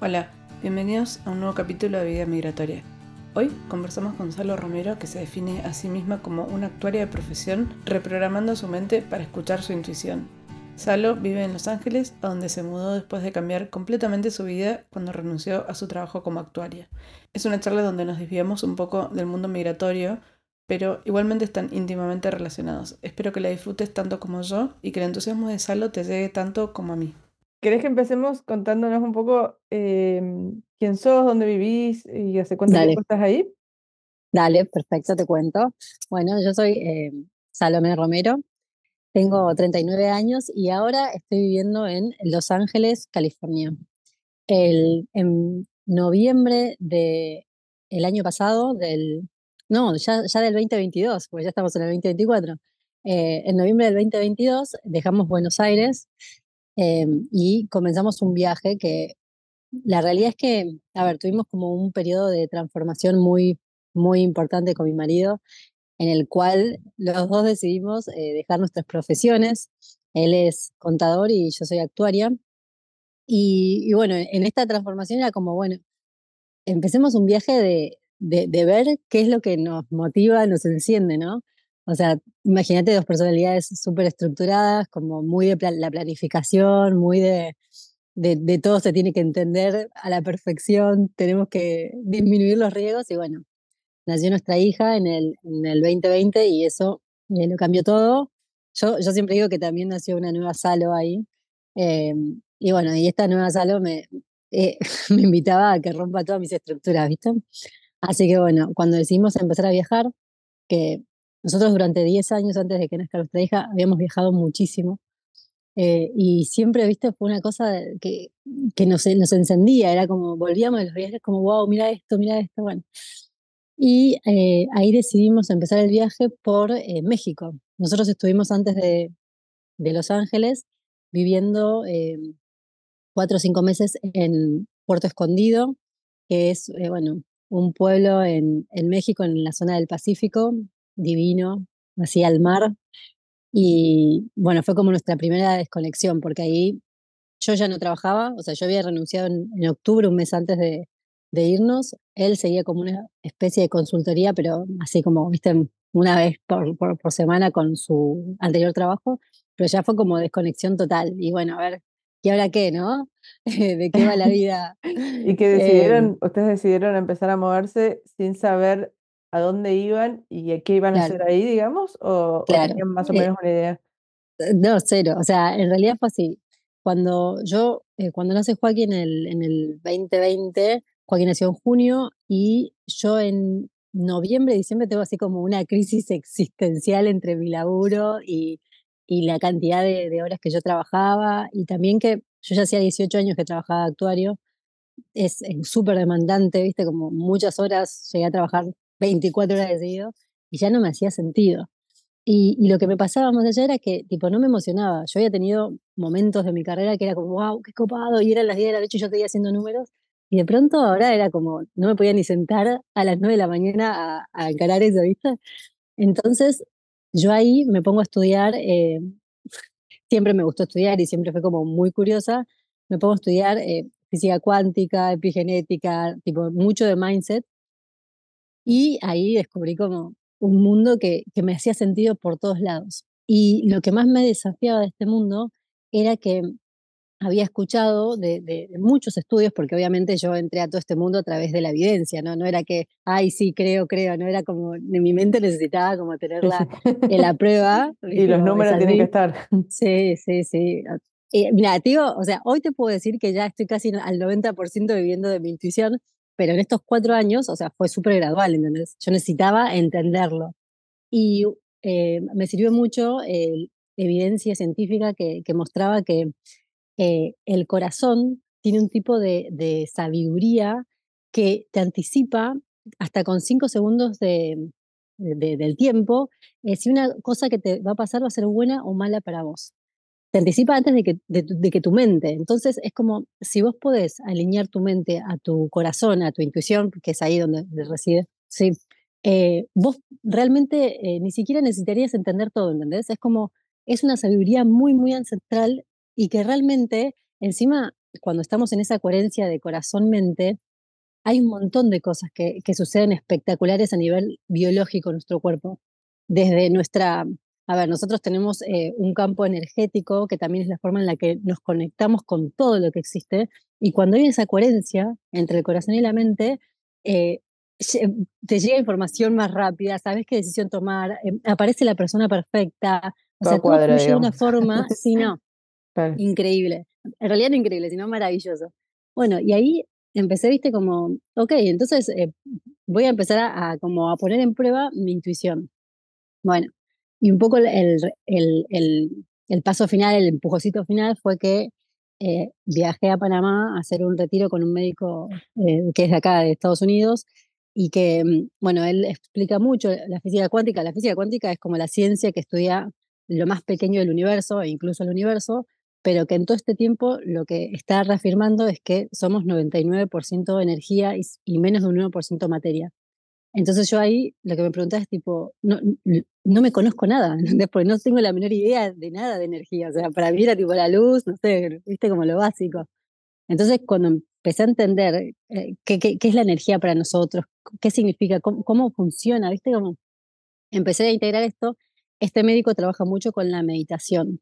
Hola, bienvenidos a un nuevo capítulo de Vida Migratoria. Hoy conversamos con Salo Romero, que se define a sí misma como una actuaria de profesión, reprogramando su mente para escuchar su intuición. Salo vive en Los Ángeles, a donde se mudó después de cambiar completamente su vida cuando renunció a su trabajo como actuaria. Es una charla donde nos desviamos un poco del mundo migratorio, pero igualmente están íntimamente relacionados. Espero que la disfrutes tanto como yo y que el entusiasmo de Salo te llegue tanto como a mí. ¿Querés que empecemos contándonos un poco em, quién sos, dónde vivís y hace cuánto tiempo estás ahí? Dale, perfecto, te cuento. Bueno, yo soy eh, Salomé Romero, tengo 39 años y ahora estoy viviendo en Los Ángeles, California. El, en noviembre del el año pasado, del, no, ya, ya del 2022, porque ya estamos en el 2024, eh, en noviembre del 2022 dejamos Buenos Aires em, y comenzamos un viaje que la realidad es que, a ver, tuvimos como un periodo de transformación muy, muy importante con mi marido, en el cual los dos decidimos eh, dejar nuestras profesiones. Él es contador y yo soy actuaria. Y, y, bueno, en esta transformación era como, bueno, empecemos un viaje de, de, de, ver qué es lo que nos motiva, nos enciende, ¿no? O sea, imagínate dos personalidades súper estructuradas, como muy de la planificación, muy de, de, de, todo se tiene que entender a la perfección, tenemos que disminuir los riesgos y bueno, nació nuestra hija en el, en el 2020 y eso eh, lo cambió todo. Yo, yo siempre digo que también nació una nueva Salo ahí. Eh, y bueno, y esta nueva Salo me, eh, me invitaba a que rompa todas mis estructuras, ¿viste? Así que bueno, cuando decidimos empezar a viajar, que nosotros durante 10 años antes de que nazca nuestra hija habíamos viajado muchísimo. Eh, y siempre, viste, fue una cosa que, que nos, nos encendía, era como, volvíamos de los viajes como, wow, mira esto, mira esto, bueno. Y eh, ahí decidimos empezar el viaje por eh, México. Nosotros estuvimos antes de, de Los Ángeles viviendo eh, cuatro o cinco meses en Puerto Escondido, que es, bueno, un pueblo en, en, México, en la zona del Pacífico, divino, hacia el mar. Y bueno, fue como nuestra primera desconexión, porque ahí yo ya no trabajaba, o sea, yo había renunciado en, en octubre, un mes antes de, de irnos, él seguía como una especie de consultoría, pero así como, viste, una vez por, por, por, semana con su anterior trabajo, pero ya fue como desconexión total. Y bueno, a ver, ¿y ahora qué, no? ¿De qué va la vida? y que decidieron, eh, ustedes decidieron empezar a moverse sin saber a dónde iban y qué iban claro. a hacer ahí, digamos, o, claro. o tenían más o menos eh, una idea. No, cero. O sea, en realidad fue así. Cuando yo, eh, cuando nace Joaquín en el, en el 2020, Joaquín nació en junio y yo en noviembre, diciembre tengo así como una crisis existencial entre mi laburo y, y la cantidad de, de, horas que yo trabajaba y también que yo ya hacía 18 años que trabajaba actuario. Es súper demandante, viste, como muchas horas llegué a trabajar 24 horas de seguido y ya no me hacía sentido. Y, y, lo que me pasaba más allá era que, tipo, no me emocionaba. Yo había tenido momentos de mi carrera que era como, wow, qué copado, y eran las 10 de la noche y yo seguía haciendo números, y de pronto ahora era como, no me podía ni sentar a las 9 de la mañana a, a encarar eso, ¿viste? Entonces, yo ahí me pongo a estudiar, eh, siempre me gustó estudiar y siempre fue como muy curiosa, me pongo a estudiar eh, física cuántica, epigenética, tipo mucho de mindset. Y ahí descubrí como un mundo que, que me hacía sentido por todos lados. Y lo que más me desafiaba de este mundo era que había escuchado de, de, muchos estudios, porque obviamente yo entré a todo este mundo a través de la evidencia, ¿no? No era que, ay, sí, creo, creo, no era como, en mi mente necesitaba como tener la, la prueba. y los números tienen que estar. Sí, sí, sí. Y, mira, tío, o sea, hoy te puedo decir que ya estoy casi al 90% viviendo de mi intuición, pero en estos cuatro años, o sea, fue súper gradual, ¿entendés? Yo necesitaba entenderlo. Y eh, me sirvió mucho eh, evidencia científica que, que mostraba que eh, el corazón tiene un tipo de, de, sabiduría que te anticipa hasta con cinco segundos de, de, del tiempo eh, si una cosa que te va a pasar va a ser buena o mala para vos. Te anticipa antes de que, de, que tu mente. Entonces es como si vos podés alinear tu mente a tu corazón, a tu intuición, que es ahí donde, reside, sí, eh, vos realmente eh, ni siquiera necesitarías entender todo, ¿entendés? Es como, es una sabiduría muy, muy ancestral y que realmente encima cuando estamos en esa coherencia de corazón-mente, hay un montón de cosas que, que suceden espectaculares a nivel biológico en nuestro cuerpo. Desde nuestra, a ver, nosotros tenemos eh, un campo energético que también es la forma en la que nos conectamos con todo lo que existe. Y cuando hay esa coherencia entre el corazón y la mente, eh, te llega información más rápida, sabes qué decisión tomar, eh, aparece la persona perfecta. O sea, todo fluye de una forma, sí, no, increíble. En realidad no increíble, sino maravilloso. Bueno, y ahí empecé, viste, como, ok, entonces voy a empezar a, como a poner en prueba mi intuición. Bueno, y un poco el, el, el, el paso final, el empujocito final fue que eh, viajé a Panamá a hacer un retiro con un médico eh, que es de acá, de Estados Unidos, y que, mm, bueno, él explica mucho la física cuántica. La física cuántica es como la ciencia que estudia lo más pequeño del universo, e incluso el universo, pero que en todo este tiempo lo que está reafirmando es que somos 99% energía y, y menos de un 1% materia. Entonces yo ahí lo que me preguntaba es tipo, no, no me conozco nada, Porque no tengo la menor idea de nada de energía. O sea, para mí era tipo la luz, no sé, viste como lo básico. Entonces cuando empecé a entender eh, qué, qué, es la energía para nosotros, qué significa, cómo, cómo funciona, viste como empecé a integrar esto, este médico trabaja mucho con la meditación.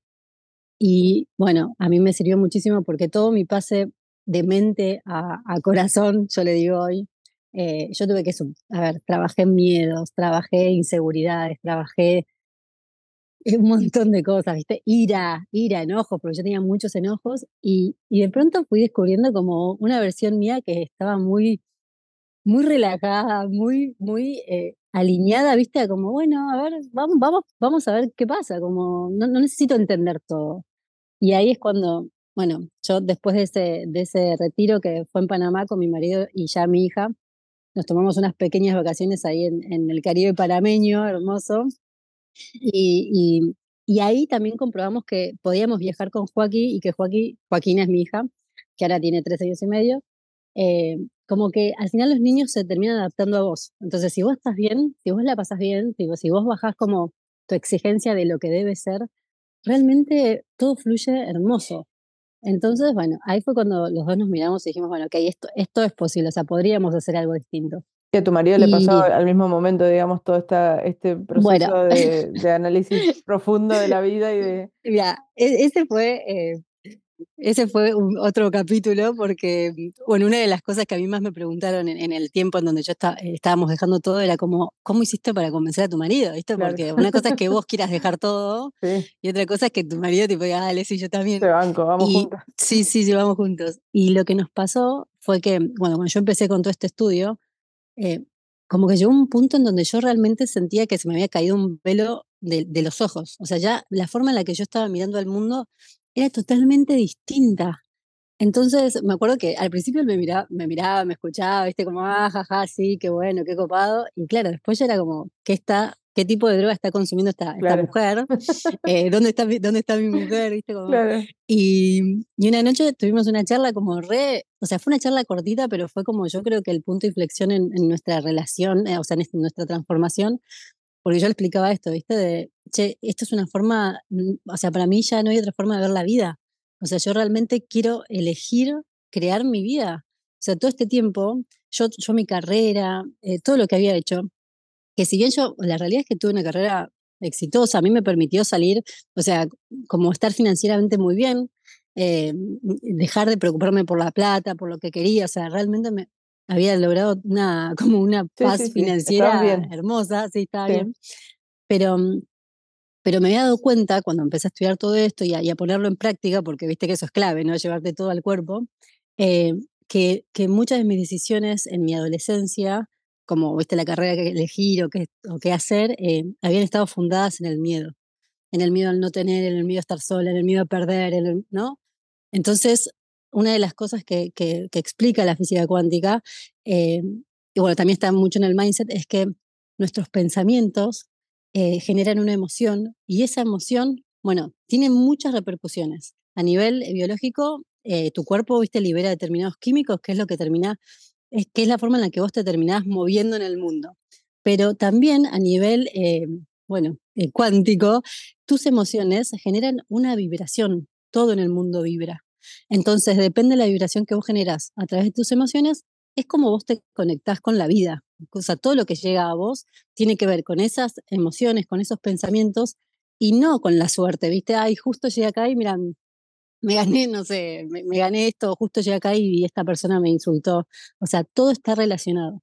Y bueno, a mí me sirvió muchísimo porque todo mi pase de mente a, a corazón, yo le digo hoy, eh, yo tuve que, a ver, trabajé miedos, trabajé inseguridades, trabajé un montón de cosas, ¿viste? Ira, ira, enojos, porque yo tenía muchos enojos y, y de pronto fui descubriendo como una versión mía que estaba muy, muy relajada, muy, muy eh, alineada, ¿viste? Como, bueno, a ver, vamos, vamos, vamos a ver qué pasa, como no, no necesito entender todo. Y ahí es cuando, bueno, yo después de ese, de ese retiro que fue en Panamá con mi marido y ya mi hija, nos tomamos unas pequeñas vacaciones ahí en, en el Caribe panameño, hermoso. Y, y, ahí también comprobamos que podíamos viajar con Joaquín y que Joaquín, Joaquín es mi hija, que ahora tiene tres años y medio. Eh, como que al final los niños se terminan adaptando a vos. Entonces, si vos estás bien, si vos la pasas bien, si vos, si vos bajás como tu exigencia de lo que debe ser, realmente todo fluye hermoso. Entonces, bueno, ahí fue cuando los dos nos miramos y dijimos, bueno, ok, esto, esto es posible, o sea, podríamos hacer algo distinto. ¿Y a tu marido le pasó al mismo momento, digamos, todo esta, este proceso de, de, análisis profundo de la vida y de... Mira, e, ese fue eh, ese fue un, otro capítulo porque, bueno, una de las cosas que a mí más me preguntaron en, el tiempo en donde yo estaba, estábamos dejando todo era como, ¿cómo hiciste para convencer a tu marido? ¿Viste? Porque una cosa es que vos quieras dejar todo y otra cosa es que tu marido te diga, dale, sí, yo también. Te banco, vamos juntos. Sí, sí, sí, vamos juntos. Y lo que nos pasó fue que, bueno, cuando yo empecé con todo este estudio, eh, como que llegó un punto en donde yo realmente sentía que se me había caído un velo de, de, los ojos. O sea, ya la forma en la que yo estaba mirando al mundo era totalmente distinta. Entonces, me acuerdo que al principio me miraba, me, miraba, me escuchaba, viste, como, ah, jaja, sí, qué bueno, qué copado. Y claro, después ya era como, ¿qué está, qué tipo de droga está consumiendo esta, esta mujer? Eh, ¿dónde, está, ¿Dónde está mi mujer? ¿Viste? Como, y, y, una noche tuvimos una charla como re, o sea, fue una charla cortita, pero fue como yo creo que el punto de inflexión en, en nuestra relación, eh, o sea, en, en nuestra transformación, porque yo le explicaba esto, ¿viste? De, che, esto es una forma, mm, o sea, para mí ya no hay otra forma de ver la vida. O sea, yo realmente quiero elegir crear mi vida. O sea, todo este tiempo, yo, yo mi carrera, eh, todo lo que había hecho, que si bien yo, la realidad es que tuve una carrera exitosa, a mí me permitió salir, o sea, como estar financieramente muy bien, eh, dejar de preocuparme por la plata, por lo que quería, o sea, realmente me, había logrado una, como una paz financiera hermosa, sí, estaba bien. Pero, mm, pero me había dado cuenta cuando empecé a estudiar todo esto y a, ponerlo en práctica, porque viste que eso es clave, ¿no? Llevarte todo al cuerpo, eh, que, muchas de mis decisiones en mi adolescencia, como viste la carrera que elegir o qué, hacer, eh, habían estado fundadas en el miedo. En el miedo al no tener, en el miedo a estar sola, en el miedo a perder, ¿no? Entonces, una de las cosas que, que, explica la física cuántica, eh, y bueno, también está mucho en el mindset, es que nuestros pensamientos eh, generan una emoción y esa emoción, bueno, tiene muchas repercusiones. A nivel biológico, eh, tu cuerpo, viste, libera determinados químicos, que es lo que termina, es, que es la forma en la que vos te terminás moviendo en el mundo. Pero también a nivel, bueno, cuántico, tus emociones generan una vibración, todo en el mundo vibra. Entonces, depende de la vibración que vos generás a través de tus emociones, es como vos te conectás con la vida. O sea, todo lo que llega a vos tiene que ver con esas emociones, con esos pensamientos y no con la suerte, ¿viste? Ay, justo llegué acá y miran, me gané, no sé, me, gané esto, justo llegué acá y esta persona me insultó. O sea, todo está relacionado.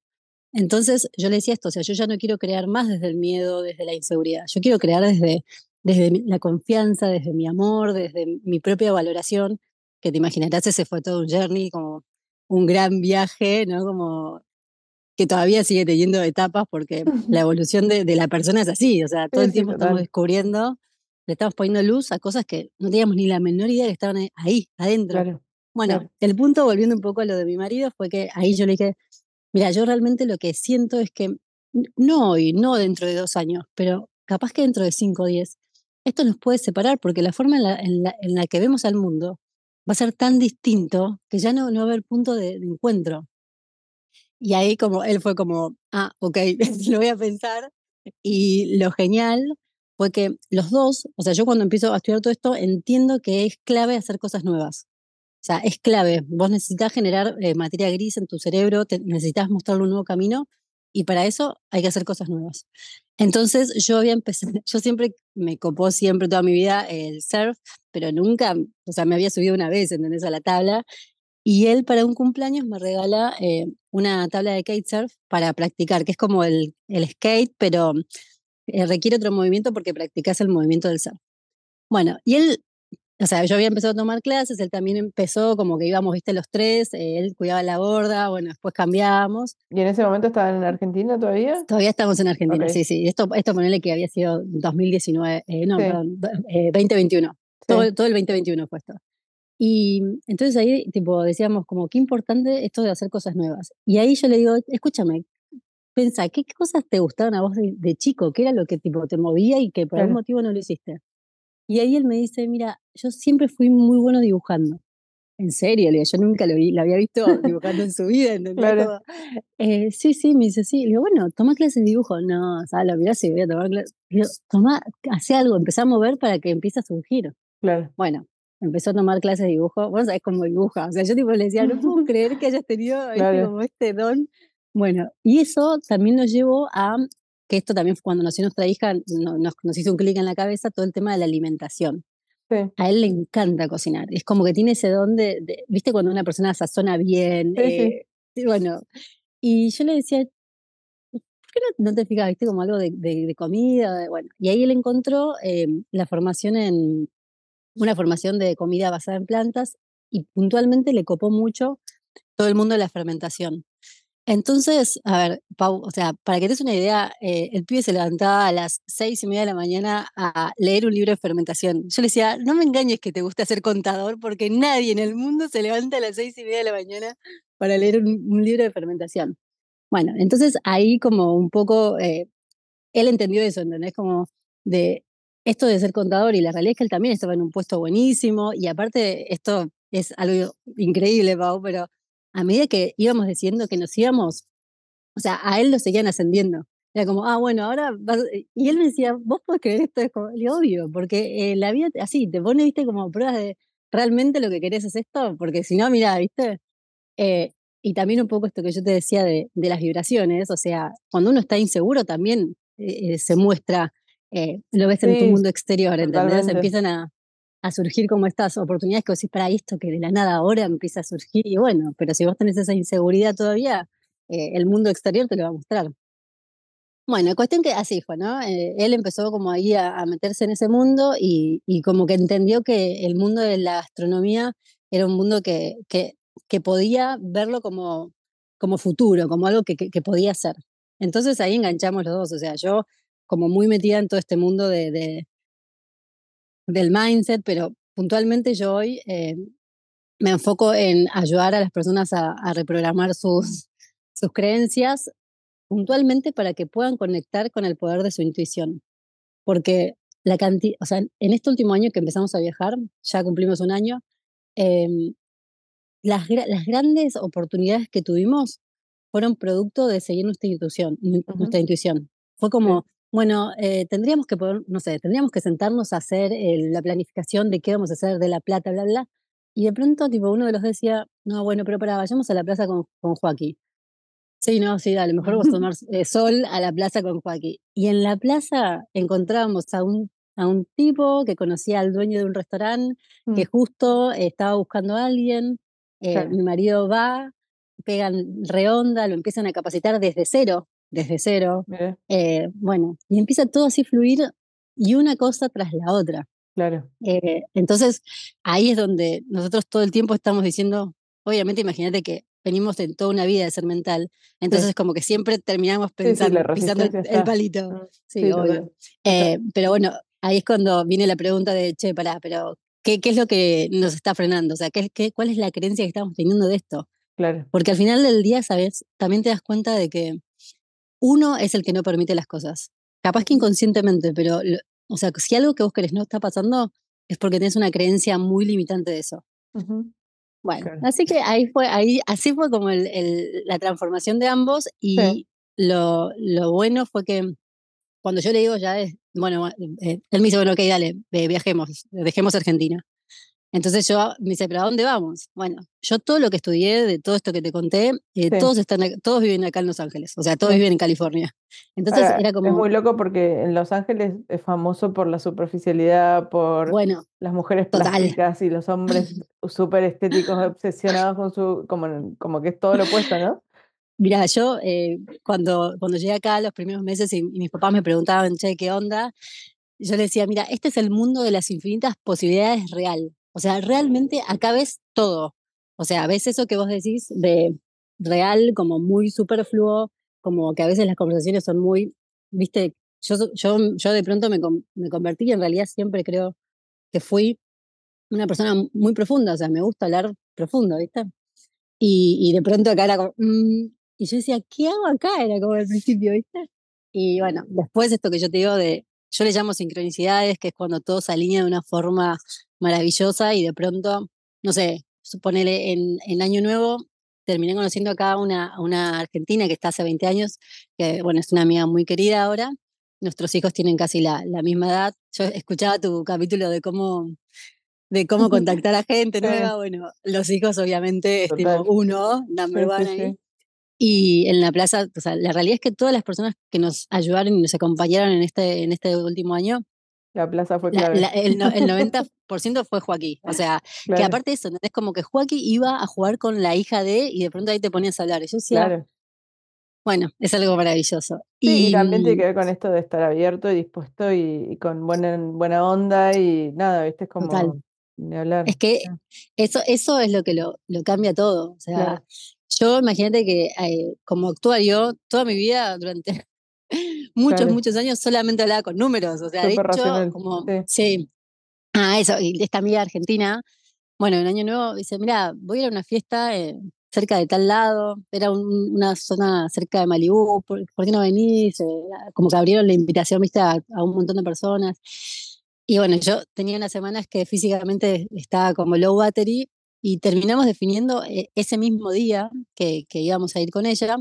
Entonces yo le decía esto, o sea, yo ya no quiero crear más desde el miedo, desde la inseguridad, yo quiero crear desde, desde la confianza, desde mi amor, desde mi propia valoración, que te imaginarás, ese fue todo un journey, como un gran viaje, ¿no? Como que todavía sigue teniendo etapas porque la evolución de, la persona es así, o sea, todo el tiempo estamos descubriendo, le estamos poniendo luz a cosas que no teníamos ni la menor idea que estaban ahí, adentro. bueno, el punto, volviendo un poco a lo de mi marido, fue que ahí yo le dije, Mira, yo realmente lo que siento es que no hoy, no dentro de dos años, pero capaz que dentro de cinco o diez, esto nos puede separar porque la forma en la, que vemos al mundo va a ser tan distinto que ya no, no va a haber punto de, encuentro. Y ahí como él fue como, ah, ok, lo voy a pensar. Y lo genial fue que los dos, o sea, yo cuando empiezo a estudiar todo esto, entiendo que es clave hacer cosas nuevas. O sea, es clave. Vos necesitas generar eh, materia gris en tu cerebro, necesitas mostrarle un nuevo camino y para eso hay que hacer cosas nuevas. Entonces yo había empezado, yo siempre me copó siempre toda mi vida el surf, pero nunca, o sea, me había subido una vez, ¿entendés? A la tabla. Y él para un cumpleaños me regala eh, una tabla de kitesurf para practicar, que es como el, el skate, pero eh, requiere otro movimiento porque practicas el movimiento del surf. Bueno, y él o sea, yo había empezado a tomar clases, él también empezó, como que íbamos, viste, los tres, eh, él cuidaba la gorda, bueno, después cambiábamos. ¿Y en ese momento estaban en Argentina todavía? Todavía estamos en Argentina, sí, sí. Esto, esto ponele que había sido 2019, eh, no, perdón, 2021. Eh, todo, todo el 2021 fue esto. Y entonces ahí, tipo, decíamos como, qué importante esto de hacer cosas nuevas. Y ahí yo le digo, escúchame, pensá, ¿qué cosas te gustaban a vos de, chico? ¿Qué era lo que tipo, te movía y que por algún motivo no lo hiciste? Y ahí él me dice, mira, yo siempre fui muy bueno dibujando. En serio, yo nunca lo, vi, lo había visto dibujando en su vida, ¿entendés? Eh, sí, sí, me dice, sí. Le digo, bueno, toma clases de dibujo. No, lo mirá si voy a tomar clases. Le digo, toma, hace algo, empezá a mover para que empiece a surgir. Claro. Bueno, empezó a tomar clases de dibujo. Bueno, sabes cómo dibuja. O sea, yo tipo le decía, no puedo creer que hayas tenido este, como este don. Bueno, y eso también nos llevó a que esto también cuando nació nuestra hija nos, nos, hizo un clic en la cabeza todo el tema de la alimentación. A él le encanta cocinar. Es como que tiene ese don de, viste, cuando una persona sazona bien. Eh, bueno, y yo le decía, ¿por qué no, te fijas, viste, como algo de, comida? Bueno, y ahí él encontró em, la formación en, una formación de comida basada en plantas y puntualmente le copó mucho todo el mundo de la fermentación. Entonces, a ver, Pau, o sea, para que te des una idea, eh, el pibe se levantaba a las seis y media de la mañana a leer un libro de fermentación. Yo le decía, no me engañes que te gusta ser contador, porque nadie en el mundo se levanta a las seis y media de la mañana para leer un, libro de fermentación. Bueno, entonces ahí como un poco, eh, él entendió eso, ¿entendés? Como de esto de ser contador y la realidad es que él también estaba en un puesto buenísimo y aparte esto es algo increíble, Pau, pero a medida que íbamos diciendo que nos íbamos, o sea, a él lo seguían ascendiendo. Era como, ah, bueno, ahora Y él me decía, ¿vos podés creer esto? Es como, obvio, porque eh, la vida así te pone, viste, como pruebas de realmente lo que querés es esto, porque si no, mira, viste. Eh, y también un poco esto que yo te decía de, de las vibraciones, o sea, cuando uno está inseguro también eh, se muestra, lo ves en tu mundo exterior, ¿entendés? Empiezan a, a surgir como estas oportunidades que vos decís, para esto que de la nada ahora empieza a surgir y bueno, pero si vos tenés esa inseguridad todavía, eh, el mundo exterior te lo va a mostrar. Bueno, cuestión que así fue, ¿no? Eh, él empezó como ahí a, meterse en ese mundo y, y, como que entendió que el mundo de la astronomía era un mundo que, que, que podía verlo como, como futuro, como algo que, que, podía ser. Entonces ahí enganchamos los dos, o sea, yo como muy metida en todo este mundo de, del mindset, pero puntualmente yo hoy eh, me enfoco en ayudar a las personas a, reprogramar sus, sus creencias puntualmente para que puedan conectar con el poder de su intuición. Porque la cantidad, o sea, en este último año que empezamos a viajar, ya cumplimos un año, em, las, las, grandes oportunidades que tuvimos fueron producto de seguir nuestra intuición. Nuestra intuición. Fue como, bueno, eh, tendríamos que poder, no sé, tendríamos que sentarnos a hacer la planificación de qué vamos a hacer de la plata, bla, bla. Y de pronto, tipo, uno de los decía, no, bueno, pero para, vayamos a la plaza con, con Joaquín. Sí, no, sí, dale, mejor vamos a tomar eh, sol a la plaza con Joaquín. Y en la plaza encontrábamos a un, a un tipo que conocía al dueño de un restaurante, que mm. justo estaba buscando a alguien. Eh, mi marido va, pegan reonda, lo empiezan a capacitar desde cero, desde cero. Eh, bueno, y empieza todo así a fluir y una cosa tras la otra. Claro. Eh, entonces, ahí es donde nosotros todo el tiempo estamos diciendo, obviamente imagínate que venimos de toda una vida de ser mental, entonces como que siempre terminamos pensando, pisando el, palito. Mm, sí, obvio. Eh, pero bueno, ahí es cuando viene la pregunta de, che, pará, pero ¿qué, qué es lo que nos está frenando? O sea, ¿qué, qué, cuál es la creencia que estamos teniendo de esto? Claro. Porque al final del día, ¿sabes? También te das cuenta de que uno es el que no permite las cosas. Capaz que inconscientemente, pero, o sea, si algo que vos querés no está pasando, es porque tenés una creencia muy limitante de eso. Bueno, así que ahí fue, ahí, así fue como el, la transformación de ambos y lo, lo, bueno fue que cuando yo le digo ya, es, bueno, eh, él me dice, bueno, ok, dale, viajemos, dejemos Argentina. Entonces yo me dice, ¿pero a dónde vamos? Bueno, yo todo lo que estudié, de todo esto que te conté, eh, todos, están, todos viven acá en Los Ángeles, o sea, todos viven en California. Entonces era como... Es muy loco porque en Los Ángeles es famoso por la superficialidad, por bueno, las mujeres plásticas y los hombres súper estéticos obsesionados con su... Como, como que es todo lo opuesto, ¿no? Mira, yo eh, cuando, cuando llegué acá los primeros meses y, y, mis papás me preguntaban, che, ¿qué onda? Yo les decía, mira, este es el mundo de las infinitas posibilidades real. O sea, realmente acá ves todo. O sea, ves eso que vos decís de real, como muy superfluo, como que a veces las conversaciones son muy, viste, yo, yo, yo de pronto me, me convertí y en realidad siempre creo que fui una persona muy profunda, o sea, me gusta hablar profundo, ¿viste? Y, y de pronto acá era como, mm", y yo decía, ¿qué hago acá? Era como al principio, ¿viste? Y bueno, después esto que yo te digo de, yo le llamo sincronicidades, que es cuando todo se alinea de una forma maravillosa y de pronto, no sé, suponele en, en Año Nuevo, terminé conociendo acá una, una argentina que está hace 20 años, que bueno, es una amiga muy querida ahora. Nuestros hijos tienen casi la, la misma edad. Yo escuchaba tu capítulo de cómo de cómo contactar a gente nueva. Bueno, los hijos obviamente es tipo uno, number one ahí. Y en la plaza, o sea, la realidad es que todas las personas que nos ayudaron y nos acompañaron en este, en este último año la plaza fue clave. el, 90% fue Joaquín. O sea, que aparte de eso, es como que Joaquín iba a jugar con la hija de y de pronto ahí te ponías a hablar. Y yo decía, claro. bueno, es algo maravilloso. y, también tiene que ver con esto de estar abierto y dispuesto y, con buena, buena onda y nada, ¿viste? Es como de hablar. Es que eso, eso es lo que lo, lo cambia todo. O sea, yo imagínate que eh, como actuario, toda mi vida durante muchos, muchos años solamente hablaba con números. O sea, de hecho, como, sí. Ah, eso, y esta amiga argentina, bueno, en Año Nuevo dice, mira, voy a ir a una fiesta eh, cerca de tal lado, era una zona cerca de Malibú, ¿por, qué no venís? Eh, como que abrieron la invitación, viste, a, un montón de personas. Y bueno, yo tenía unas semanas que físicamente estaba como low battery y terminamos definiendo eh, ese mismo día que, que íbamos a ir con ella,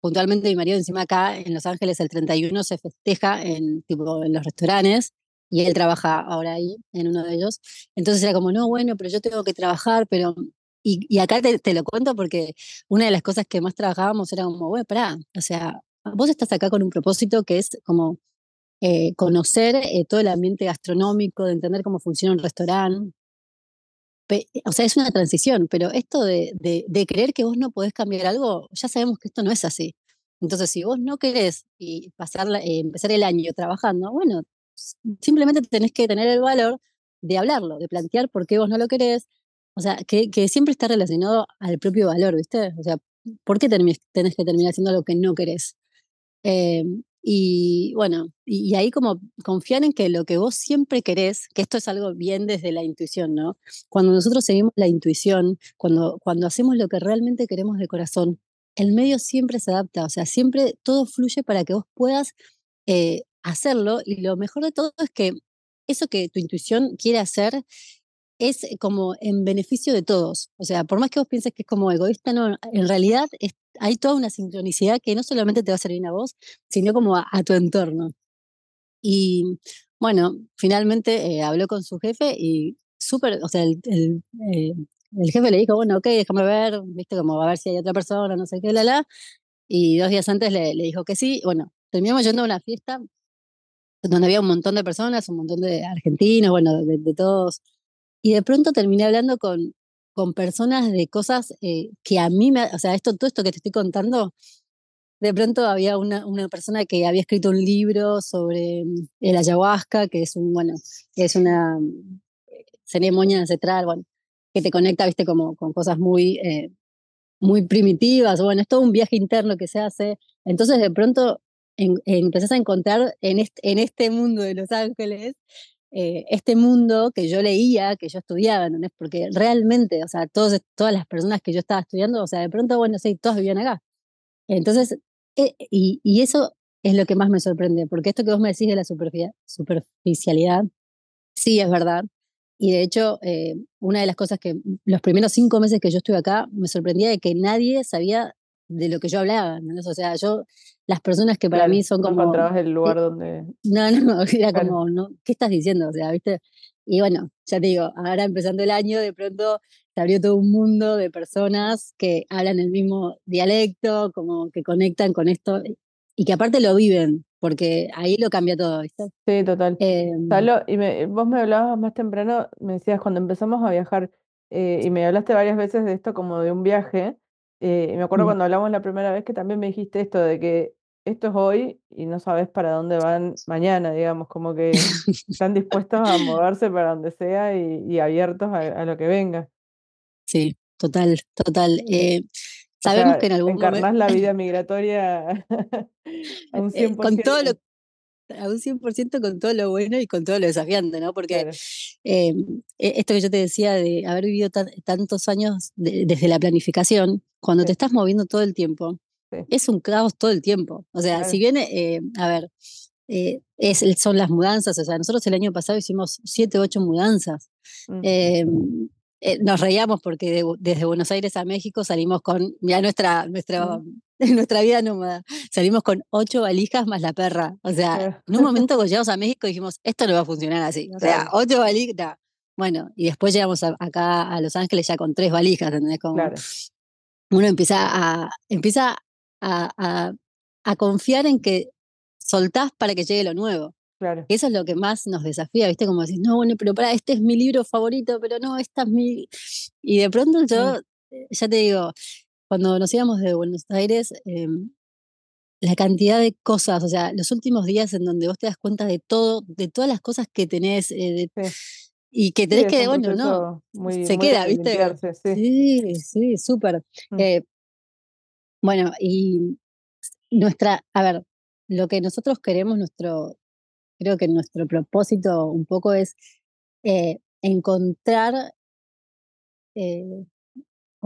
puntualmente mi marido encima acá en Los Ángeles el 31 se festeja en, tipo, en los restaurantes y él trabaja ahora ahí en uno de ellos. Entonces era como, no, bueno, pero yo tengo que trabajar, pero... Y, y acá te, te, lo cuento porque una de las cosas que más trabajábamos era como, bueno, pará, o sea, vos estás acá con un propósito que es como eh, conocer eh, todo el ambiente gastronómico, de entender cómo funciona un restaurante, o sea, es una transición, pero esto de, de, creer que vos no podés cambiar algo, ya sabemos que esto no es así. Entonces, si vos no querés y pasar, eh, empezar el año trabajando, bueno, simplemente tenés que tener el valor de hablarlo, de plantear por qué vos no lo querés. O sea, que, que siempre está relacionado al propio valor, ¿viste? O sea, ¿por qué tenés, tenés que terminar haciendo lo que no querés? Eh, y bueno, y, ahí como confiar en que lo que vos siempre querés, que esto es algo bien desde la intuición, ¿no? Cuando nosotros seguimos la intuición, cuando, cuando hacemos lo que realmente queremos de corazón, el medio siempre se adapta, o sea, siempre todo fluye para que vos puedas eh, hacerlo y lo mejor de todo es que eso que tu intuición quiere hacer es como en beneficio de todos. O sea, por más que vos pienses que es como egoísta, no, en realidad hay toda una sincronicidad que no solamente te va a servir a vos, sino como a, tu entorno. Y bueno, finalmente eh, habló con su jefe y súper, o sea, el, eh, el jefe le dijo, bueno, ok, déjame ver, viste, como a ver si hay otra persona, no sé qué, la, la. Y dos días antes le, le dijo que sí. Bueno, terminamos yendo a una fiesta donde había un montón de personas, un montón de argentinos, bueno, de, todos. Y de pronto terminé hablando con, con personas de cosas eh, que a mí me, o sea, esto, todo esto que te estoy contando, de pronto había una, una persona que había escrito un libro sobre mm, el ayahuasca, que es un, bueno, es una eh, ceremonia ancestral, bueno, que te conecta, viste, como con cosas muy, eh, muy primitivas, bueno, es todo un viaje interno que se hace. Entonces, de pronto, empezás a encontrar en este, en este mundo de Los Ángeles, eh, este mundo que yo leía, que yo estudiaba, ¿no? porque realmente, o sea, todos, todas las personas que yo estaba estudiando, o sea, de pronto, bueno, sí, todas vivían acá. Entonces, eh, y, y, eso es lo que más me sorprende, porque esto que vos me decís de la superficialidad, sí es verdad. Y de hecho, eh, una de las cosas que los primeros cinco meses que yo estuve acá, me sorprendía de que nadie sabía de lo que yo hablaba. ¿no? O sea, yo las personas que para mí son como... No encontrabas el lugar donde... No, no, era como, no, ¿qué estás diciendo? O sea, ¿viste? Y bueno, ya te digo, ahora empezando el año, de pronto se abrió todo un mundo de personas que hablan el mismo dialecto, como que conectan con esto y que aparte lo viven, porque ahí lo cambia todo, ¿viste? Sí, total. Eh, y vos me hablabas más temprano, me decías cuando empezamos a viajar, eh, y me hablaste varias veces de esto como de un viaje, eh, me acuerdo mm. cuando hablamos la primera vez que también me dijiste esto de que esto es hoy y no sabes para dónde van mañana, digamos, como que están dispuestos a moverse para donde sea y, abiertos a, lo que venga. Sí, total, total. Eh, sabemos que en algún encarnás la vida migratoria a un 100%. Eh, con todo lo, a un 100% con todo lo bueno y con todo lo desafiante, ¿no? Porque eh, e, esto que yo te decía de haber vivido tantos años desde la planificación, cuando te estás moviendo todo el tiempo, es un caos todo el tiempo. O sea, si bien, eh, a ver, eh, es, son las mudanzas, o sea, nosotros el año pasado hicimos siete, ocho mudanzas. Nos reíamos porque desde Buenos Aires a México salimos con, ya nuestra, nuestra en nuestra vida nómada. Salimos con ocho valijas más la perra. O sea, en un momento cuando llegamos a México dijimos, esto no va a funcionar así. O sea, ocho valijas. Bueno, y después llegamos acá a Los Ángeles ya con tres valijas, ¿entendés? Como Uno empieza a, empieza a, a, confiar en que soltás para que llegue lo nuevo. Claro. Eso es lo que más nos desafía, ¿viste? Como decís, no, bueno, pero para, este es mi libro favorito, pero no, esta es mi. Y de pronto yo, eh, ya te digo, cuando nos íbamos de Buenos Aires, em, la cantidad de cosas, o sea, los últimos días en donde vos te das cuenta de todo, de todas las cosas que tenés, eh, y que tenés que, bueno, no, se queda, ¿viste? Sí, sí, súper. Mm. Eh, bueno, y nuestra, a ver, lo que nosotros queremos, nuestro, creo que nuestro propósito un poco es eh, encontrar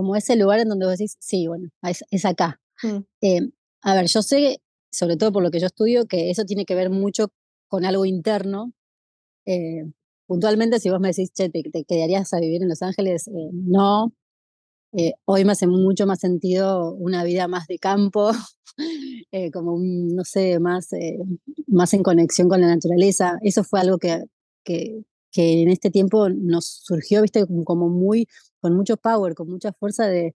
como ese lugar en donde vos decís, sí, bueno, es, acá. Mm. Eh, a ver, yo sé, sobre todo por lo que yo estudio, que eso tiene que ver mucho con algo interno. Eh, puntualmente, si vos me decís, che, te, quedarías a vivir en Los Ángeles, eh, no. hoy me hace mucho más sentido una vida más de campo, como, no sé, más, más en conexión con la naturaleza. Eso fue algo que, que, que en este tiempo nos surgió, viste, como muy con mucho power, con mucha fuerza de,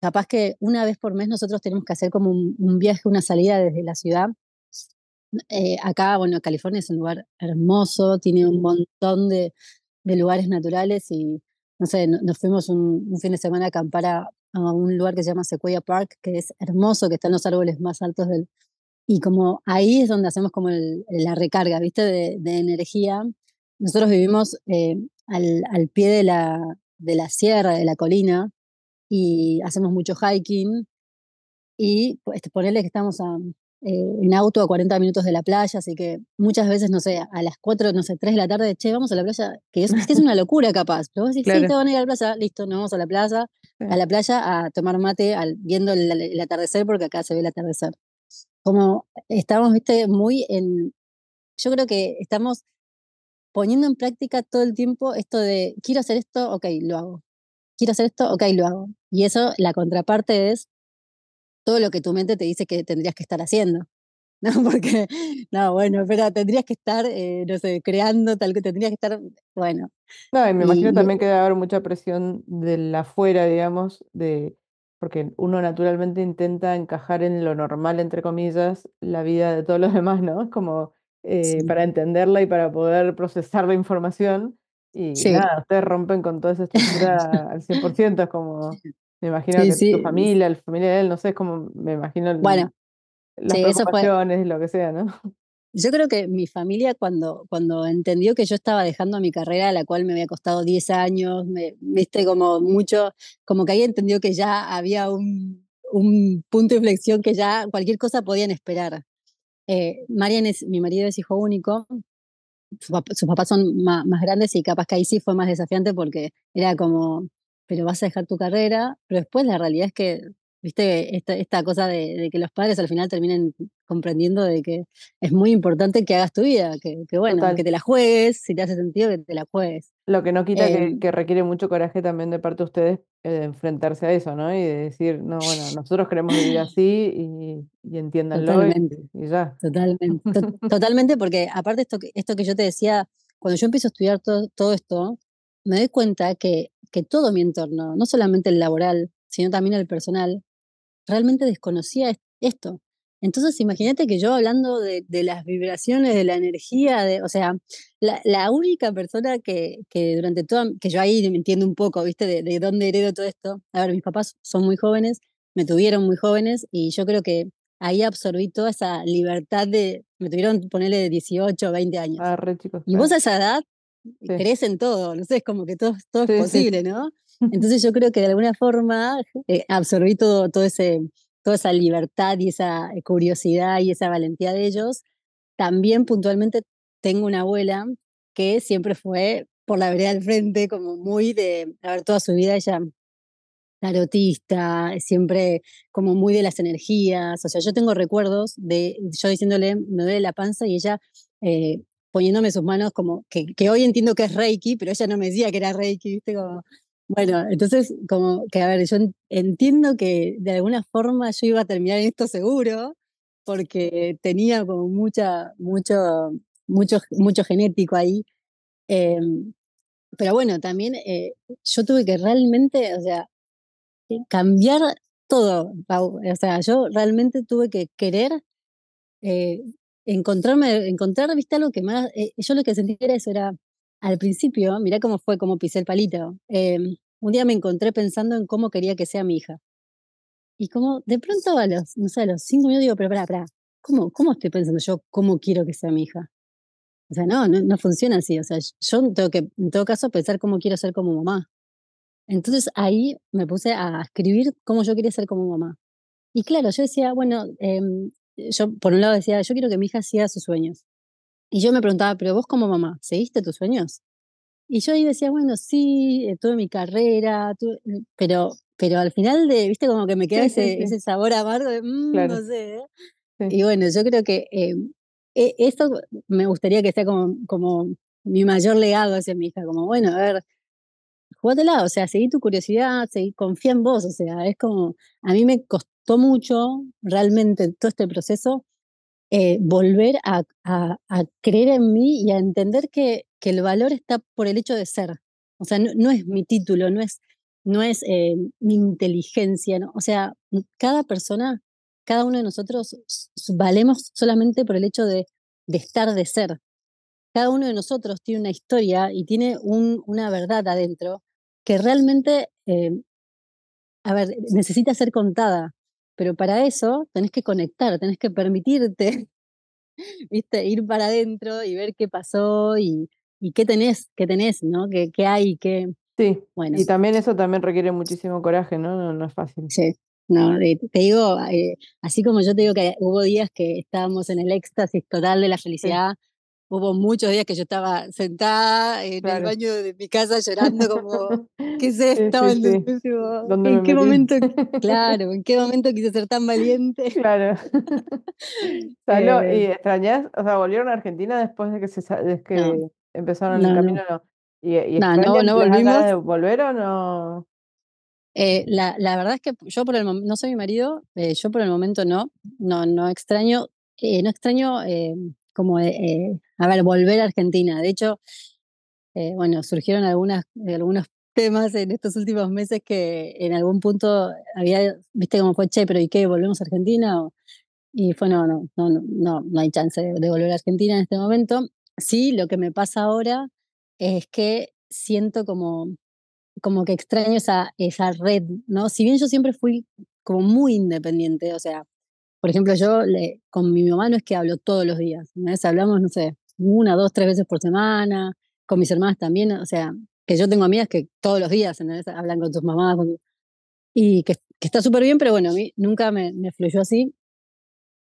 capaz que una vez por mes nosotros tenemos que hacer como un, viaje, una salida desde la ciudad. Eh, acá, bueno, California es un lugar hermoso, tiene un montón de, de lugares naturales y, no sé, nos fuimos un, fin de semana a acampar a, un lugar que se llama Sequoia Park, que es hermoso, que están los árboles más altos del... Y como ahí es donde hacemos como la recarga, ¿viste? De, de energía. Nosotros vivimos eh, al, al, pie de la, de la sierra, de la colina, y hacemos mucho hiking. Y pues, ponerle que estamos eh, en auto a 40 minutos de la playa, así que muchas veces, no sé, a las 4, no sé, 3 de la tarde, che, vamos a la playa, que es, es una locura capaz, pero vos decís, sí, te van a ir a la playa, listo, nos vamos a la plaza, a la playa a tomar mate, al, viendo el, atardecer, porque acá se ve el atardecer. Como estamos, viste, muy en, yo creo que estamos poniendo en práctica todo el tiempo esto de, quiero hacer esto, ok, lo hago. Quiero hacer esto, ok, lo hago. Y eso, la contraparte es todo lo que tu mente te dice que tendrías que estar haciendo. ¿no? Porque, no, bueno, pero tendrías que estar, eh, no sé, creando tal que tendrías que estar, bueno. No, y me imagino también que debe haber mucha presión de la afuera, digamos, de, porque uno naturalmente intenta encajar en lo normal, entre comillas, la vida de todos los demás, ¿no? Es como eh, para entenderla y para poder procesar la información. Y nada, ustedes rompen con toda esa estructura al 100%, es como, me imagino que tu familia, la familia de él, no sé, es como, me imagino bueno, las preocupaciones, lo que sea, ¿no? Yo creo que mi familia cuando, cuando entendió que yo estaba dejando mi carrera, la cual me había costado 10 años, me viste como mucho, como que ahí entendió que ya había un, un punto de inflexión que ya cualquier cosa podían esperar. Eh, Marian es, mi marido es hijo único, sus papás son más, más, grandes y capaz que ahí sí fue más desafiante porque era como, pero vas a dejar tu carrera, pero después la realidad es que viste, esta, esta cosa de, que los padres al final terminen comprendiendo de que es muy importante que hagas tu vida, que, que bueno, que te la juegues, si te hace sentido que te la juegues. Lo que no quita que, em que, requiere mucho coraje también de parte de ustedes eh, de enfrentarse a eso, ¿no? Y de decir, no, bueno, nosotros queremos vivir así y, y entiéndanlo totalmente, y, ya. Totalmente, totalmente, porque aparte esto que, esto que yo te decía, cuando yo empiezo a estudiar todo, todo esto, me doy cuenta que, que todo mi entorno, no solamente el laboral, sino también el personal, realmente desconocía esto. Entonces, imagínate que yo hablando de, las vibraciones, de la energía, de, o sea, la, única persona que, que, durante toda, que yo ahí me entiendo un poco, ¿viste? De, de, dónde heredo todo esto. A ver, mis papás son muy jóvenes, me tuvieron muy jóvenes y yo creo que ahí absorbí toda esa libertad de, me tuvieron ponerle de 18 o 20 años. Ah, re chicos. Y vos a esa edad crees en todo, no sé, es como que todo, todo es posible, ¿no? Entonces yo creo que de alguna forma eh, absorbí todo, todo ese, toda esa libertad y esa eh, curiosidad y esa valentía de ellos. También puntualmente tengo una abuela que siempre fue por la vereda del frente, como muy de, a ver, toda su vida ella tarotista, siempre como muy de las energías. O sea, yo tengo recuerdos de yo diciéndole, me duele la panza y ella eh, poniéndome sus manos como, que, que, hoy entiendo que es Reiki, pero ella no me decía que era Reiki, ¿viste? Como, bueno, entonces, como que, a ver, yo entiendo que de alguna forma yo iba a terminar esto seguro, porque tenía como mucha, mucho, mucho, mucho genético ahí. Em, pero bueno, también eh, yo tuve que realmente, o sea, eh, cambiar todo, O sea, yo realmente tuve que querer eh, encontrarme, encontrar, viste, algo que más, yo lo que sentía era eso, era, al principio, mirá cómo fue, cómo pisé el palito. Em, un día me encontré pensando en cómo quería que sea mi hija. Y como de pronto a los, no sé, a los cinco minutos digo, pero pará, pará, ¿cómo, ¿cómo estoy pensando yo cómo quiero que sea mi hija? O sea, no, no, no funciona así. O sea, yo tengo que, en todo caso, pensar cómo quiero ser como mamá. Entonces ahí me puse a escribir cómo yo quería ser como mamá. Y claro, yo decía, bueno, em, yo por un lado decía, yo quiero que mi hija siga sus sueños. Y yo me preguntaba, pero vos como mamá, ¿seguiste tus sueños? Y yo ahí decía, bueno, sí, eh, tuve mi carrera, mm, pero, pero al final de, viste, como que me queda ese, ese sabor amargo de, mmm, no sé. ¿eh? Y bueno, yo creo que eh, e, eso me gustaría que sea como, como mi mayor legado hacia mi hija, como, bueno, a ver, jugátela, o sea, seguí tu curiosidad, seguí, confía en vos, o sea, es como, a mí me costó mucho realmente todo este proceso eh, volver a, creer en mí y a entender que, que, el valor está por el hecho de ser. O sea, no, es mi título, no es, no es eh, mi inteligencia, ¿no? o sea, cada persona, cada uno de nosotros valemos solamente por el hecho de, de estar, de ser. Cada uno de nosotros tiene una historia y tiene un, una verdad adentro que realmente, eh, a ver, necesita ser contada. Pero para eso tenés que conectar, tenés que permitirte, ¿viste? Ir para adentro y ver qué pasó y, y qué tenés, qué tenés, ¿no? ¿Qué, qué hay? Qué... Sí, bueno. y también eso también requiere muchísimo coraje, ¿no? No, es fácil. Sí, no, te digo, eh, así como yo te digo que hubo días que estábamos en el éxtasis total de la felicidad, hubo muchos días que yo estaba sentada en el baño de mi casa llorando como, ¿qué es esto? ¿En qué momento? Claro, ¿en qué momento quise ser tan valiente? Claro. Salo, ¿y eh, extrañas? O sea, ¿volvieron a Argentina después de que, se, de que empezaron el camino? No. ¿Y, y no, no, no volvimos. de volver o no? Eh, la, la, verdad es que yo por el momento, no soy mi marido, eh, yo por el momento no, no, no extraño no extraño como, eh, a ver, volver a Argentina. De hecho, bueno, surgieron algunas, algunos temas en estos últimos meses que en algún punto había, viste cómo fue, che, pero ¿y qué? ¿Volvemos a Argentina? y fue, no, no, no, no, no hay chance de volver a Argentina en este momento. Sí, lo que me pasa ahora es que siento como, como que extraño esa, esa red, ¿no? Si bien yo siempre fui como muy independiente, o sea, por ejemplo, yo le, con mi mamá no es que hablo todos los días, ¿no? hablamos, no sé, una, dos, tres veces por semana, con mis hermanas también, o sea, que yo tengo amigas que todos los días hablan con tus mamás, y que, que está súper bien, pero bueno, a mí nunca me, me fluyó así.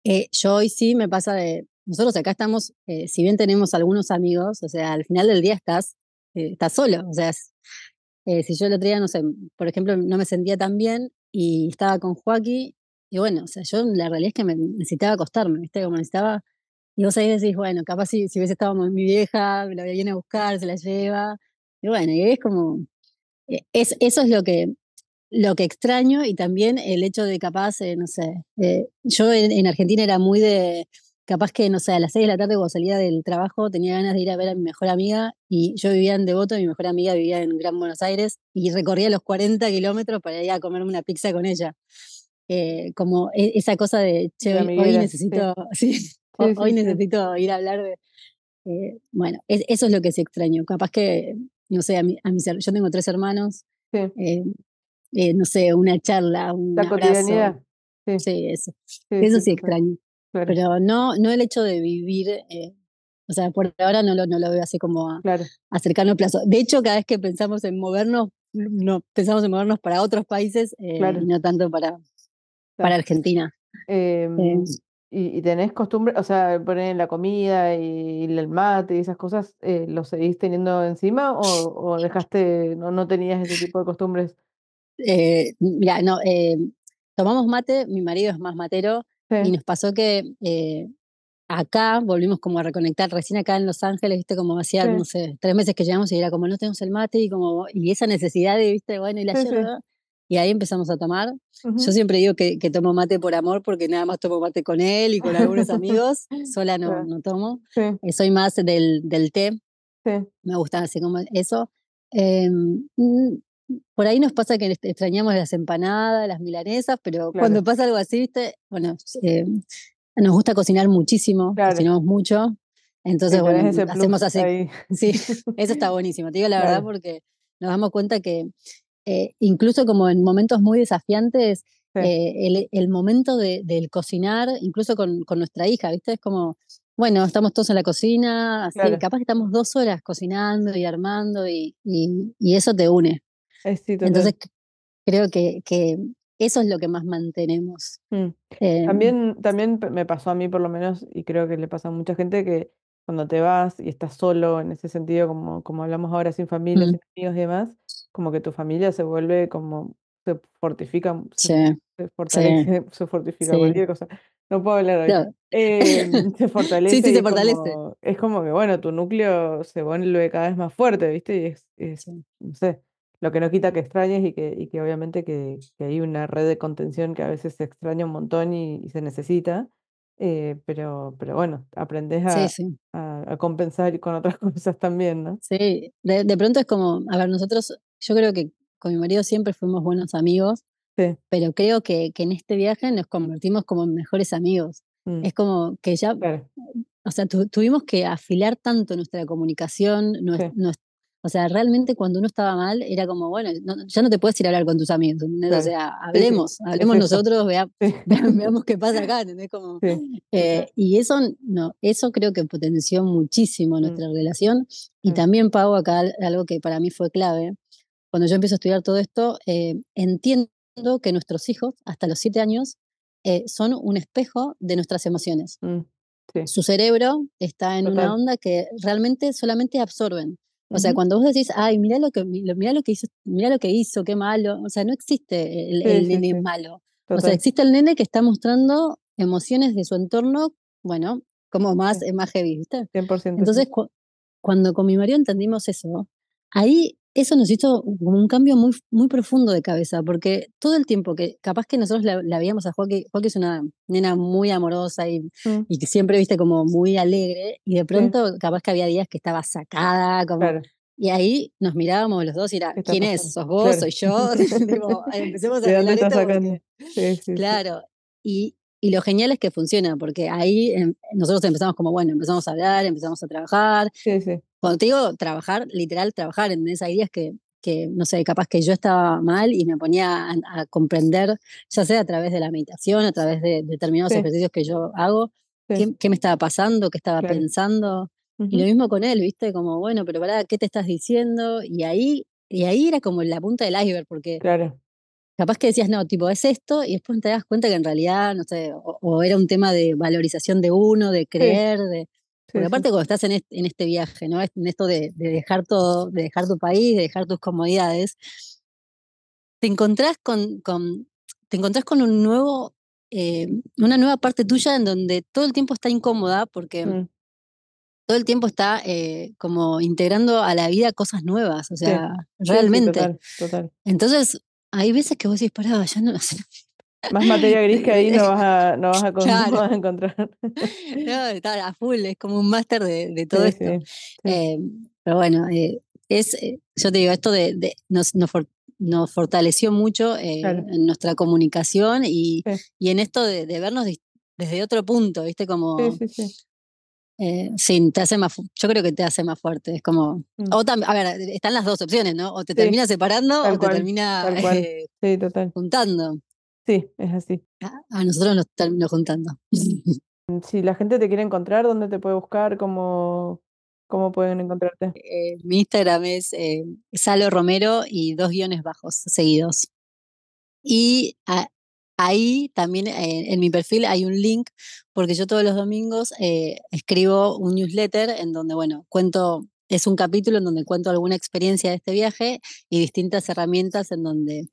Eh, yo hoy sí me pasa de, nosotros acá estamos, eh, si bien tenemos algunos amigos, o sea, al final del día estás, eh, estás solo, o sea, si yo el otro día, no sé, por ejemplo, no me sentía tan bien y estaba con Joaquín y bueno, o sea, yo la realidad es que me necesitaba acostarme, ¿viste? Como necesitaba. Y vos ahí decís, bueno, capaz si, si hubiese estado mi vieja, me la viene a buscar, se la lleva. Y bueno, y es como. E, es, eso es lo que, lo que extraño y también el hecho de capaz, eh, no sé, eh, yo en, Argentina era muy de, capaz que, no sé, a las seis de la tarde cuando salía del trabajo tenía ganas de ir a ver a mi mejor amiga y yo vivía en Devoto, mi mejor amiga vivía en Gran Buenos Aires y recorría los 40 kilómetros para ir a comerme una pizza con ella. Eh, como e, esa cosa de, che, hoy, necesito, sí. hoy necesito ir a hablar de... Eh, bueno, eso es lo que se extraño. Capaz que, no sé, a, mi, a mis, yo tengo tres hermanos, eh, no sé, una charla, un La cotidianidad. Sí, eso. eso sí, extraño. Pero no, no el hecho de vivir, o sea, por ahora no lo, no lo veo así como a, claro. a cercano plazo. De hecho, cada vez que pensamos en movernos, no pensamos en movernos para otros países y no tanto para, para Argentina. Em, eh, y, tenés costumbre, o sea, poner la comida y, el mate y esas cosas, eh, ¿lo seguís teniendo encima o, dejaste, no, no tenías ese tipo de costumbres? Eh, mira, no, eh, tomamos mate, mi marido es más matero y nos pasó que acá volvimos como a reconectar, recién acá en Los Ángeles, viste, como hacía, no sé, tres meses que llegamos y era como no tenemos el mate y como, y esa necesidad de, viste, bueno, y la sí, y ahí empezamos a tomar. Yo siempre digo que, que, tomo mate por amor porque nada más tomo mate con él y con algunos amigos. Sola no, no tomo. Eh, soy más del, del té. Me gusta así como eso. Mm, por ahí nos pasa que extrañamos las empanadas, las milanesas, pero cuando pasa algo así, ¿viste? bueno, eh, nos gusta cocinar muchísimo, cocinamos mucho. Entonces, bueno, hacemos así. Sí, eso está buenísimo. Te digo la verdad porque nos damos cuenta que eh, incluso como en momentos muy desafiantes, eh, el, momento de, del cocinar, incluso con, con, nuestra hija, ¿viste? Es como, bueno, estamos todos en la cocina, así, capaz que estamos dos horas cocinando y armando y, y, eso te une. Entonces, creo que, que, eso es lo que más mantenemos. Mm. Em, también, también me pasó a mí por lo menos, y creo que le pasa a mucha gente, que cuando te vas y estás solo en ese sentido, como, como hablamos ahora, sin familia, mm. sin amigos y demás, como que tu familia se vuelve como, se fortifica, se, fortalece, se fortifica cualquier cosa. No puedo hablar hoy. Em, se fortalece. Sí, sí, se fortalece. es como que, bueno, tu núcleo se vuelve cada vez más fuerte, ¿viste? Y es, es no sé, lo que no quita que extrañes y que, y que obviamente que, que, hay una red de contención que a veces se extraña un montón y, y se necesita. Eh, pero, pero bueno, aprendes a, a, compensar con otras cosas también, ¿no? Sí, de, de, pronto es como, a ver, nosotros, yo creo que con mi marido siempre fuimos buenos amigos, pero creo que, que, en este viaje nos convertimos como mejores amigos. Mm. Es como que ya, o sea, tuvimos que afilar tanto nuestra comunicación, o sea, realmente cuando uno estaba mal era como, bueno, ya no te puedes ir a hablar con tus amigos, o sea, hablemos, hablemos nosotros, veamos qué pasa acá, ¿entendés? Como, eh, y eso, no, eso creo que potenció muchísimo mm. nuestra relación y mm. también, Pau, acá algo que para mí fue clave, cuando yo empiezo a estudiar todo esto, eh, entiendo que nuestros hijos, hasta los siete años, eh, son un espejo de nuestras emociones. Mm, Su cerebro está en una onda que realmente solamente absorben. O sea, cuando vos decís, ay, mira lo que, mira lo que hizo, mira lo que hizo, qué malo. O sea, no existe el, nene malo. O sea, existe el nene que está mostrando emociones de su entorno, bueno, como más, más heavy, ¿viste? 100%. Entonces, cuando con mi marido entendimos eso, ahí eso nos hizo un cambio muy, muy profundo de cabeza, porque todo el tiempo que capaz que nosotros la, veíamos a Joaquín, Joaquín es una nena muy amorosa y, mm. y, que siempre viste como muy alegre, y de pronto capaz que había días que estaba sacada, como... Y ahí nos mirábamos los dos y era, ¿quién es? ¿Sos vos? ¿Soy yo? empecemos a hablar esto sí, sí, Claro, y, y lo genial es que funciona, porque ahí em, nosotros empezamos como, bueno, empezamos a hablar, empezamos a trabajar. Sí, sí. Cuando te digo trabajar, literal trabajar, en esas días que, que, no sé, capaz que yo estaba mal y me ponía a, comprender, ya sea a través de la meditación, a través de, determinados ejercicios que yo hago, qué, me estaba pasando, qué estaba pensando. Y lo mismo con él, ¿viste? Como, bueno, pero para, ¿qué te estás diciendo? Y ahí, y ahí era como la punta del iceberg, porque claro capaz que decías, no, tipo, es esto, y después te das cuenta que en realidad, no sé, o, era un tema de valorización de uno, de creer, de... Porque aparte cuando estás en este, en este, viaje, ¿no? En esto de, dejar todo, de dejar tu país, de dejar tus comodidades, te encontrás con, con te encontrás con un nuevo, eh, una nueva parte tuya en donde todo el tiempo está incómoda porque mm. todo el tiempo está eh, como integrando a la vida cosas nuevas, o sea, realmente. total. Entonces, hay veces que vos decís, pará, ya no sé. Más materia gris que ahí no vas a, no vas a, encontrar. No, está a full, es como un máster de, de, todo esto. Eh, pero bueno, eh, es, eh, yo te digo, esto de, de nos, nos, nos, fortaleció mucho en nuestra comunicación y, y en esto de, vernos desde otro punto, ¿viste? Como, eh, sí, te hace más, yo creo que te hace más fuerte. Es como, mm. o a ver, están las dos opciones, ¿no? O te termina separando o te termina eh, juntando. Sí, es así. A, nosotros nos terminó juntando. Si la gente te quiere encontrar, ¿dónde te puede buscar? ¿Cómo, cómo pueden encontrarte? Eh, mi Instagram es Salo Romero y dos guiones bajos seguidos. Y Ahí también eh, en mi perfil hay un link porque yo todos los domingos eh, escribo un newsletter en donde, bueno, cuento, es un capítulo en donde cuento alguna experiencia de este viaje y distintas herramientas en donde,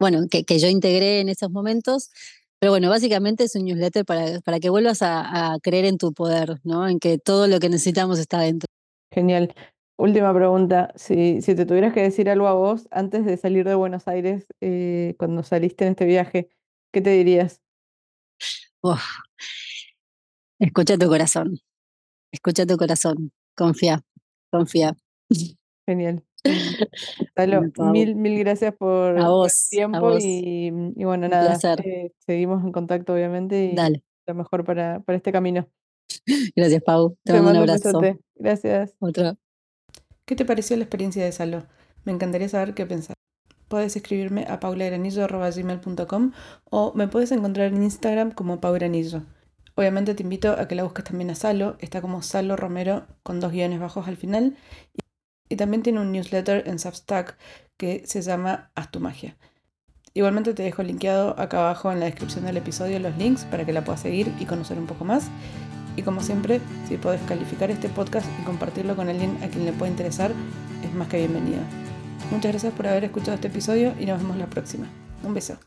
bueno, que, que yo integré en esos momentos. Pero bueno, básicamente es un newsletter para, para que vuelvas a, creer en tu poder, ¿no? En que todo lo que necesitamos está dentro. Genial. Última pregunta, si, si te tuvieras que decir algo a vos antes de salir de Buenos Aires, eh, cuando saliste en este viaje, ¿Qué te dirías? Escucha tu corazón. Escucha tu corazón. Confía. Confía. Genial. Mil, mil gracias por, el tiempo y, bueno, nada, eh, seguimos en contacto obviamente y Dale. lo mejor para, para este camino. Gracias, Pau. Te, mando un abrazo. Gracias. Otro. ¿Qué te pareció la experiencia de Salo? Me encantaría saber qué pensás puedes escribirme a paulagranillo.com o me puedes encontrar en Instagram como paugranillo. Obviamente te invito a que la busques también a Salo, está como Salo Romero con dos guiones bajos al final. Y también tiene un newsletter en Substack que se llama Haz tu magia. Igualmente te dejo linkeado acá abajo en la descripción del episodio los links para que la puedas seguir y conocer un poco más. Y como siempre, si puedes calificar este podcast y compartirlo con alguien a quien le pueda interesar, es más que bienvenido. Muchas gracias por haber escuchado este episodio y nos vemos la próxima. Un beso.